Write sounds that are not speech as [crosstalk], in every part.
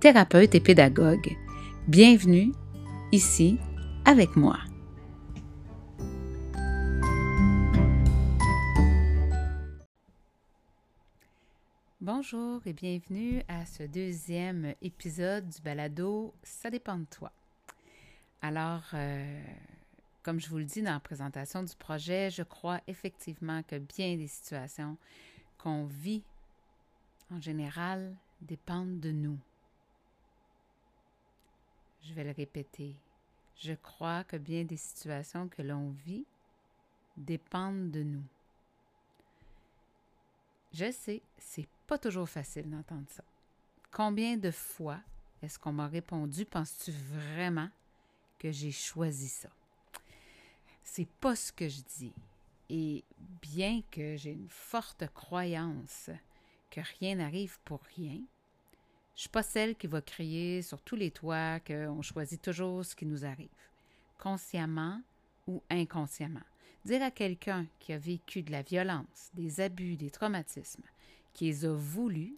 thérapeute et pédagogue. Bienvenue ici avec moi. Bonjour et bienvenue à ce deuxième épisode du balado Ça dépend de toi. Alors, euh, comme je vous le dis dans la présentation du projet, je crois effectivement que bien des situations qu'on vit en général dépendent de nous. Je vais le répéter. Je crois que bien des situations que l'on vit dépendent de nous. Je sais, c'est pas toujours facile d'entendre ça. Combien de fois est-ce qu'on m'a répondu Penses-tu vraiment que j'ai choisi ça? C'est pas ce que je dis. Et bien que j'ai une forte croyance que rien n'arrive pour rien, je suis pas celle qui va crier sur tous les toits qu'on choisit toujours ce qui nous arrive, consciemment ou inconsciemment. Dire à quelqu'un qui a vécu de la violence, des abus, des traumatismes, qui les a voulu,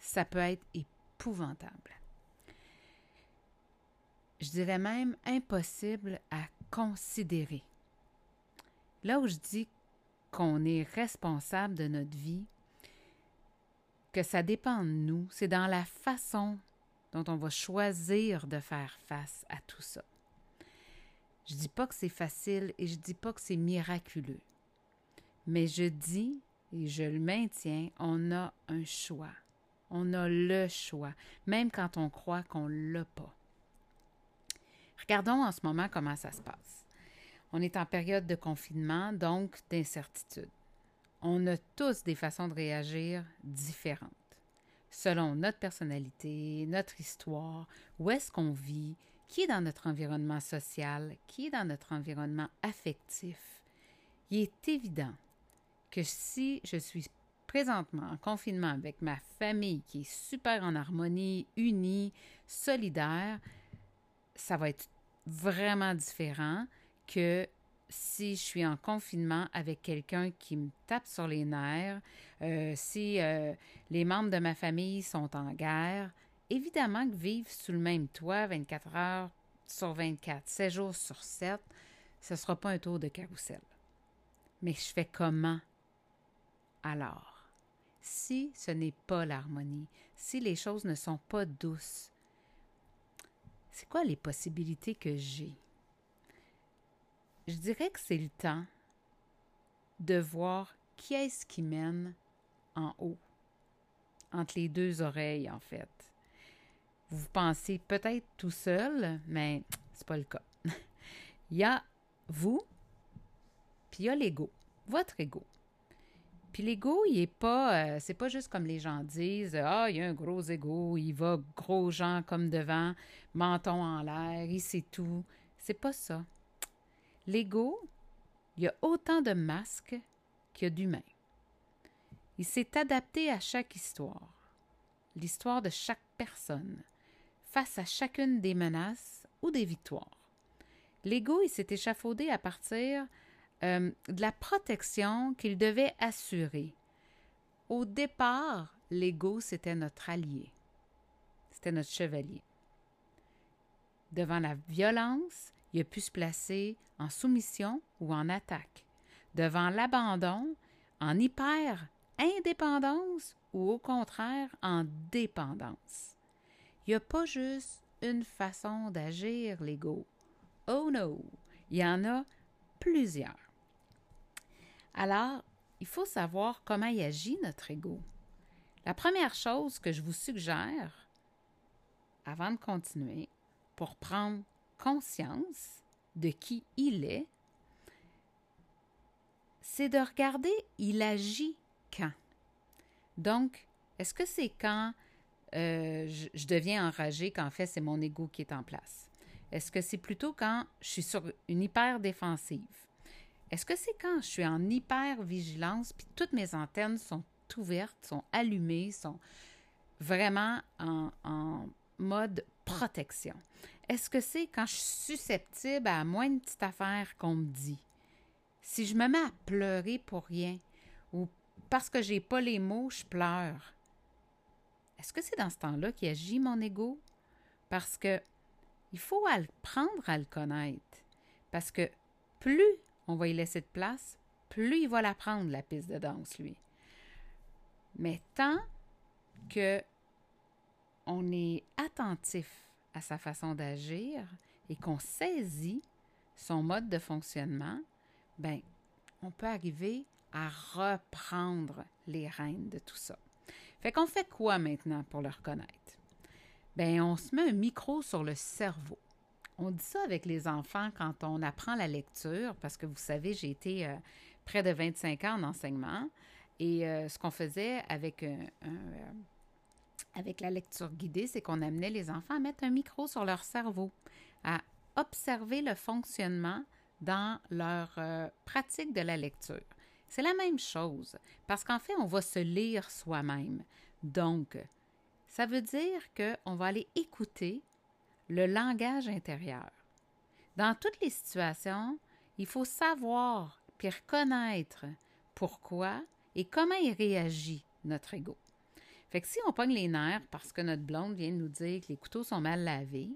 ça peut être épouvantable. Je dirais même impossible à considérer. Là où je dis qu'on est responsable de notre vie, que ça dépend de nous, c'est dans la façon dont on va choisir de faire face à tout ça. Je dis pas que c'est facile et je dis pas que c'est miraculeux. Mais je dis et je le maintiens, on a un choix. On a le choix, même quand on croit qu'on l'a pas. Regardons en ce moment comment ça se passe. On est en période de confinement, donc d'incertitude on a tous des façons de réagir différentes, selon notre personnalité, notre histoire, où est-ce qu'on vit, qui est dans notre environnement social, qui est dans notre environnement affectif. Il est évident que si je suis présentement en confinement avec ma famille qui est super en harmonie, unie, solidaire, ça va être vraiment différent que si je suis en confinement avec quelqu'un qui me tape sur les nerfs, euh, si euh, les membres de ma famille sont en guerre, évidemment que vivre sous le même toit 24 heures sur 24, 7 jours sur 7, ce ne sera pas un tour de carrousel. Mais je fais comment? Alors? Si ce n'est pas l'harmonie, si les choses ne sont pas douces, c'est quoi les possibilités que j'ai? Je dirais que c'est le temps de voir qui est-ce qui mène en haut, entre les deux oreilles, en fait. Vous pensez peut-être tout seul, mais c'est pas le cas. [laughs] il y a vous, puis il y a l'ego, votre ego. Puis l'ego, il est pas, euh, c'est pas juste comme les gens disent, ah, il y a un gros ego, il va gros gens comme devant, menton en l'air, il sait tout. C'est pas ça. L'ego, il y a autant de masques qu'il y a d'humains. Il s'est adapté à chaque histoire, l'histoire de chaque personne, face à chacune des menaces ou des victoires. L'ego, il s'est échafaudé à partir euh, de la protection qu'il devait assurer. Au départ, l'ego, c'était notre allié, c'était notre chevalier. Devant la violence, il a pu se placer en soumission ou en attaque, devant l'abandon, en hyper-indépendance ou au contraire en dépendance. Il n'y a pas juste une façon d'agir, l'ego. Oh no, il y en a plusieurs. Alors, il faut savoir comment y agit notre ego. La première chose que je vous suggère, avant de continuer, pour prendre conscience de qui il est, c'est de regarder il agit quand. Donc, est-ce que c'est quand euh, je, deviens enragée qu'en fait, c'est mon ego qui est en place? Est-ce que c'est plutôt quand je suis sur une hyper défensive? Est-ce que c'est quand je suis en hyper vigilance puis toutes mes antennes sont ouvertes, sont allumées, sont vraiment en, en mode protection? Est-ce que c'est quand je suis susceptible à moins de petites affaires qu'on me dit? Si je me mets à pleurer pour rien ou parce que j'ai pas les mots, je pleure. Est-ce que c'est dans ce temps-là qu'agit mon ego? Parce que il faut apprendre à le connaître. Parce que plus on va y laisser de place, plus il va la prendre, la piste de danse, lui. Mais tant que on est attentif à sa façon d'agir et qu'on saisit son mode de fonctionnement, ben, on peut arriver à reprendre les rênes de tout ça. Fait qu'on fait quoi maintenant pour le reconnaître? Ben, on se met un micro sur le cerveau. On dit ça avec les enfants quand on apprend la lecture, parce que vous savez, j'ai été euh, près de 25 ans en enseignement. Et euh, ce qu'on faisait avec, euh, avec la lecture guidée, c'est qu'on amenait les enfants à mettre un micro sur leur cerveau, à observer le fonctionnement dans leur pratique de la lecture. C'est la même chose, parce qu'en fait, on va se lire soi-même. Donc, ça veut dire qu'on va aller écouter le langage intérieur. Dans toutes les situations, il faut savoir puis reconnaître pourquoi et comment il réagit, notre ego. Fait que si on pogne les nerfs parce que notre blonde vient de nous dire que les couteaux sont mal lavés,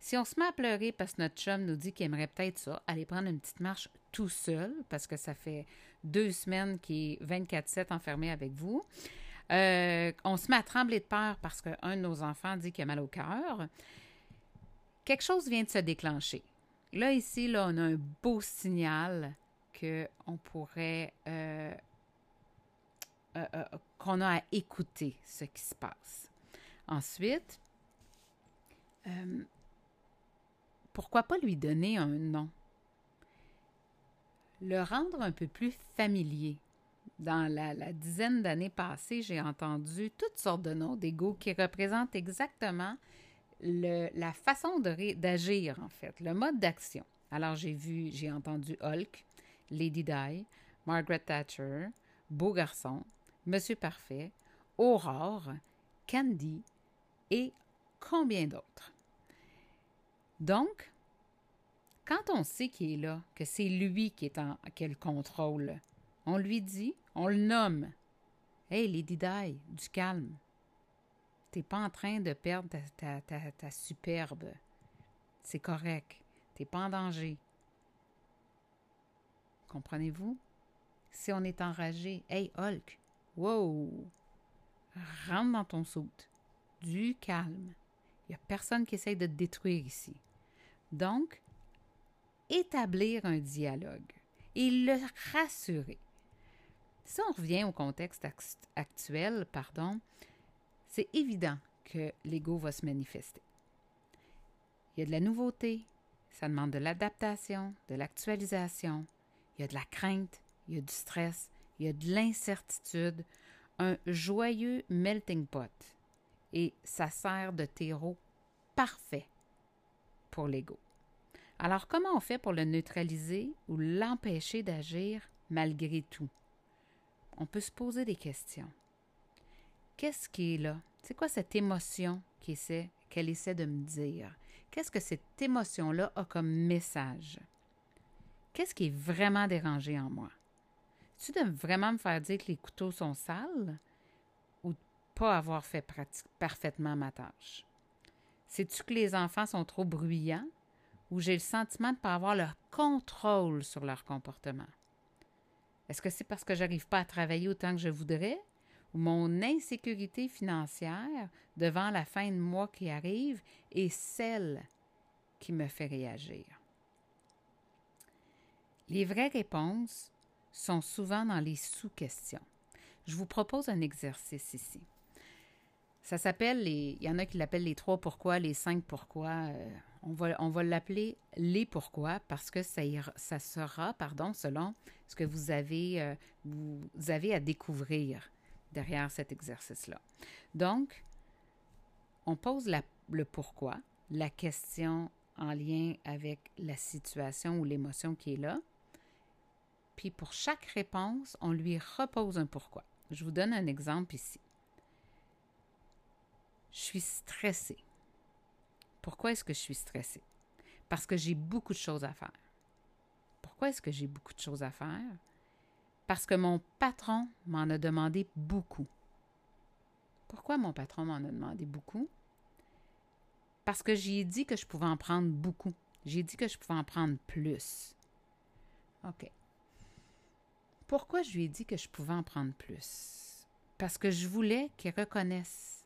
si on se met à pleurer parce que notre chum nous dit qu'il aimerait peut-être ça, aller prendre une petite marche tout seul, parce que ça fait deux semaines qu'il est 24-7 enfermé avec vous, euh, on se met à trembler de peur parce qu'un de nos enfants dit qu'il a mal au cœur, quelque chose vient de se déclencher. Là, ici, là, on a un beau signal qu'on pourrait... Euh, euh, qu'on a à écouter ce qui se passe. Ensuite, pourquoi pas lui donner un nom? Le rendre un peu plus familier. Dans la, dizaine d'années passées, j'ai entendu toutes sortes de noms d'ego qui représentent exactement la façon d'agir, en fait, le mode d'action. Alors, j'ai vu, j'ai entendu Hulk, Lady Di, Margaret Thatcher, Beau Garçon, Monsieur Parfait, Aurore, Candy et combien d'autres. Donc, quand on sait qu'il est là, que c'est lui qui est en quel contrôle, on lui dit, on le nomme. Hey, Lady Di, du calme. T'es pas en train de perdre ta, ta superbe. C'est correct. T'es pas en danger. Comprenez-vous? Si on est enragé, hey Hulk, wow, rentre dans ton soute. Du calme. Il n'y a personne qui essaye de te détruire ici. Donc, établir un dialogue et le rassurer. Si on revient au contexte actuel, pardon, c'est évident que l'ego va se manifester. Il y a de la nouveauté, ça demande de l'adaptation, de l'actualisation, il y a de la crainte, il y a du stress, il y a de l'incertitude, un joyeux melting pot. Et ça sert de terreau parfait pour l'ego. Alors comment on fait pour le neutraliser ou l'empêcher d'agir malgré tout? On peut se poser des questions. Qu'est-ce qui est là? C'est quoi cette émotion qu'elle essaie, essaie de me dire? Qu'est-ce que cette émotion-là a comme message? Qu'est-ce qui est vraiment dérangé en moi? Tu de vraiment me faire dire que les couteaux sont sales ou de pas avoir fait parfaitement ma tâche? Sais-tu que les enfants sont trop bruyants où j'ai le sentiment de ne pas avoir le contrôle sur leur comportement? Est-ce que c'est parce que j'arrive pas à travailler autant que je voudrais ou mon insécurité financière devant la fin de mois qui arrive est celle qui me fait réagir? Les vraies réponses sont souvent dans les sous-questions. Je vous propose un exercice ici. Ça s'appelle les. Il y en a qui l'appellent les trois pourquoi, les cinq pourquoi. Euh, on va, l'appeler les pourquoi parce que ça, sera, pardon, selon ce que vous avez, euh, vous avez à découvrir derrière cet exercice-là. Donc, on pose le pourquoi, la question en lien avec la situation ou l'émotion qui est là. Puis pour chaque réponse, on lui repose un pourquoi. Je vous donne un exemple ici. Je suis stressée. Pourquoi est-ce que je suis stressée? Parce que j'ai beaucoup de choses à faire. Pourquoi est-ce que j'ai beaucoup de choses à faire? Parce que mon patron m'en a demandé beaucoup. Pourquoi mon patron m'en a demandé beaucoup? Parce que j'ai dit que je pouvais en prendre beaucoup. J'ai dit que je pouvais en prendre plus. OK. Pourquoi je lui ai dit que je pouvais en prendre plus? Parce que je voulais qu'il reconnaisse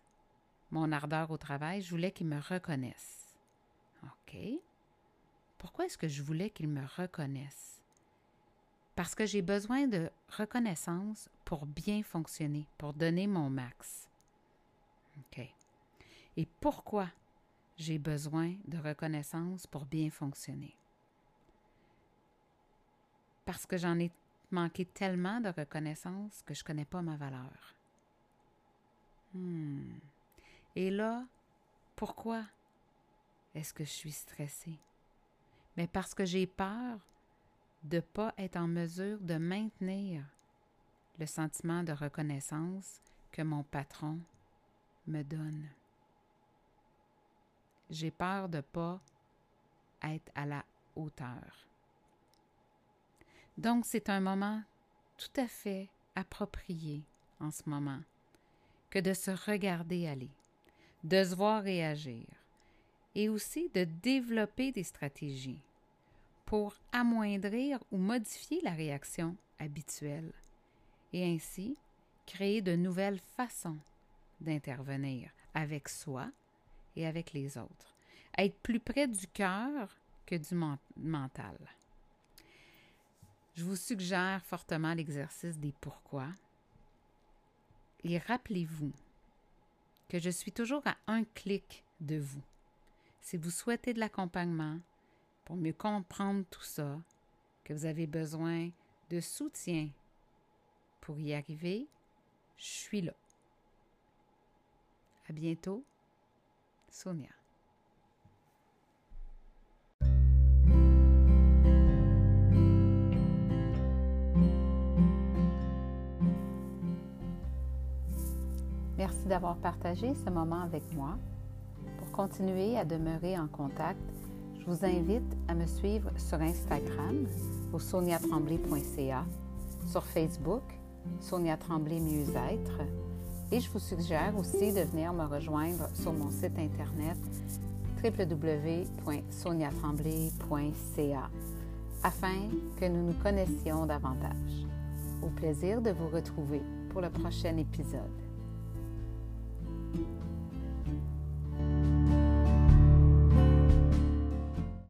mon ardeur au travail, je voulais qu'il me reconnaisse. OK. Pourquoi est-ce que je voulais qu'il me reconnaisse? Parce que j'ai besoin de reconnaissance pour bien fonctionner, pour donner mon max. OK. Et pourquoi j'ai besoin de reconnaissance pour bien fonctionner? Parce que j'en ai manqué tellement de reconnaissance que je ne connais pas ma valeur. Hmm. Et là, pourquoi est-ce que je suis stressée? Mais parce que j'ai peur de ne pas être en mesure de maintenir le sentiment de reconnaissance que mon patron me donne j'ai peur de ne pas être à la hauteur. Donc, c'est un moment tout à fait approprié en ce moment que de se regarder aller, de se voir réagir et aussi de développer des stratégies pour amoindrir ou modifier la réaction habituelle et ainsi créer de nouvelles façons d'intervenir avec soi et avec les autres. Être plus près du cœur que du mental. Je vous suggère fortement l'exercice des pourquoi. Et rappelez-vous que je suis toujours à un clic de vous. Si vous souhaitez de l'accompagnement pour mieux comprendre tout ça, que vous avez besoin de soutien pour y arriver, je suis là. À bientôt Sonia. D'avoir partagé ce moment avec moi. Pour continuer à demeurer en contact, je vous invite à me suivre sur Instagram au soniatremblay.ca, sur Facebook, Sonia Tremblay Mieux-être, et je vous suggère aussi de venir me rejoindre sur mon site internet www.soniatremblay.ca afin que nous nous connaissions davantage. Au plaisir de vous retrouver pour le prochain épisode.